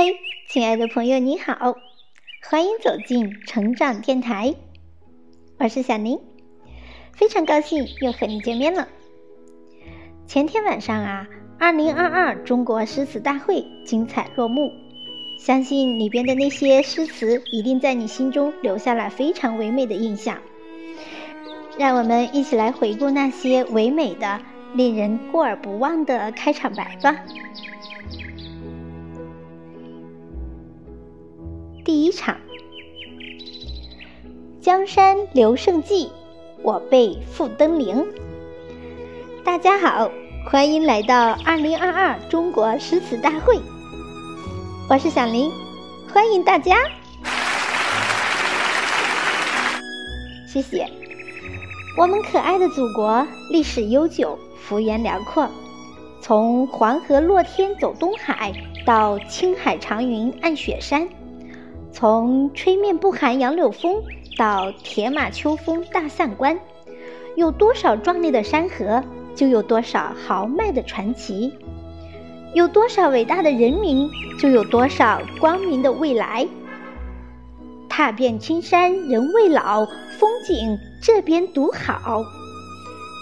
嗨，亲爱的朋友，你好，欢迎走进成长电台，我是小宁，非常高兴又和你见面了。前天晚上啊，二零二二中国诗词大会精彩落幕，相信里边的那些诗词一定在你心中留下了非常唯美的印象。让我们一起来回顾那些唯美的、令人过而不忘的开场白吧。第一场，江山留胜迹，我辈复登临。大家好，欢迎来到二零二二中国诗词大会，我是小林，欢迎大家，谢谢。我们可爱的祖国历史悠久，幅员辽阔，从黄河落天走东海，到青海长云暗雪山。从吹面不寒杨柳风到铁马秋风大散关，有多少壮丽的山河，就有多少豪迈的传奇；有多少伟大的人民，就有多少光明的未来。踏遍青山人未老，风景这边独好。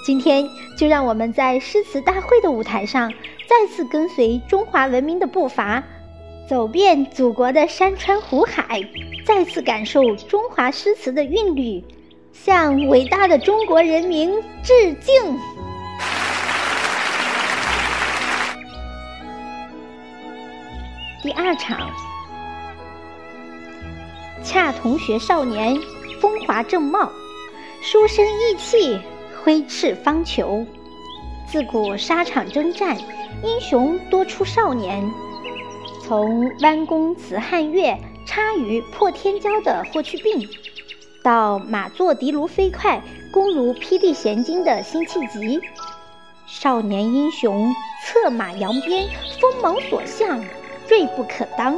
今天就让我们在诗词大会的舞台上，再次跟随中华文明的步伐。走遍祖国的山川湖海，再次感受中华诗词的韵律，向伟大的中国人民致敬。第二场，恰同学少年，风华正茂，书生意气，挥斥方遒。自古沙场征战，英雄多出少年。从弯弓辞汉月，插羽破天骄的霍去病，到马作的卢飞快，弓如霹雳弦惊的辛弃疾，少年英雄策马扬鞭，锋芒所向，锐不可当。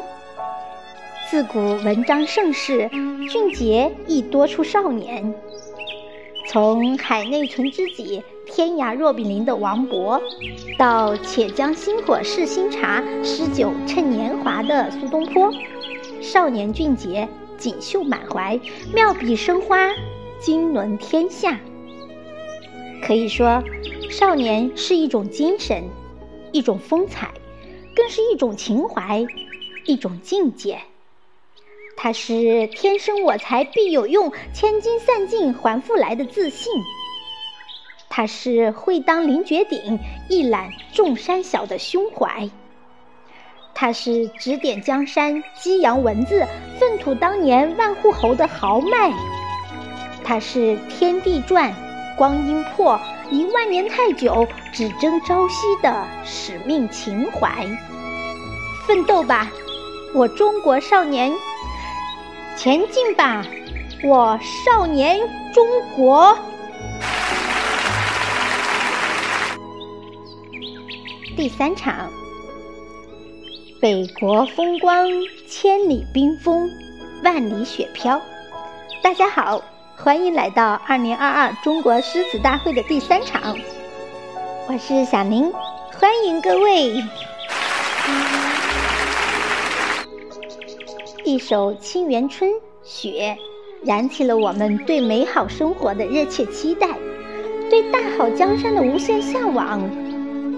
自古文章盛世，俊杰亦多出少年。从海内存知己。天涯若比邻的王勃，到且将新火试新茶，诗酒趁年华的苏东坡，少年俊杰，锦绣满怀，妙笔生花，经纶天下。可以说，少年是一种精神，一种风采，更是一种情怀，一种境界。他是天生我材必有用，千金散尽还复来的自信。他是会当凌绝顶，一览众山小的胸怀；他是指点江山，激扬文字，粪土当年万户侯的豪迈；他是天地转，光阴破，一万年太久，只争朝夕的使命情怀。奋斗吧，我中国少年！前进吧，我少年中国！第三场，北国风光，千里冰封，万里雪飘。大家好，欢迎来到二零二二中国诗词大会的第三场，我是小宁，欢迎各位。一首《沁园春·雪》，燃起了我们对美好生活的热切期待，对大好江山的无限向往。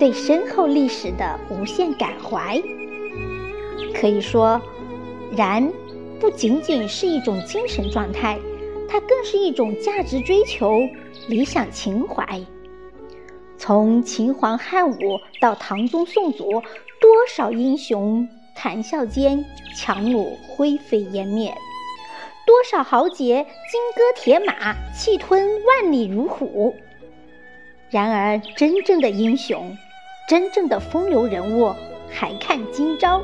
对深厚历史的无限感怀，可以说，然不仅仅是一种精神状态，它更是一种价值追求、理想情怀。从秦皇汉武到唐宗宋祖，多少英雄谈笑间强弩灰飞烟灭，多少豪杰金戈铁马，气吞万里如虎。然而，真正的英雄。真正的风流人物还看今朝，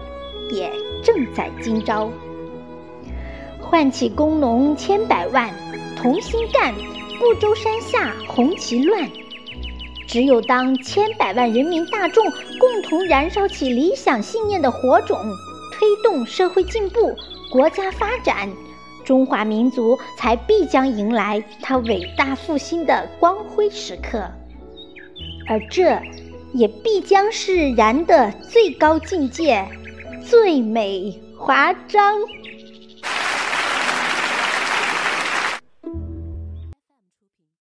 也正在今朝。唤起工农千百万，同心干，不周山下红旗乱。只有当千百万人民大众共同燃烧起理想信念的火种，推动社会进步、国家发展，中华民族才必将迎来它伟大复兴的光辉时刻。而这。也必将是然的最高境界，最美华章。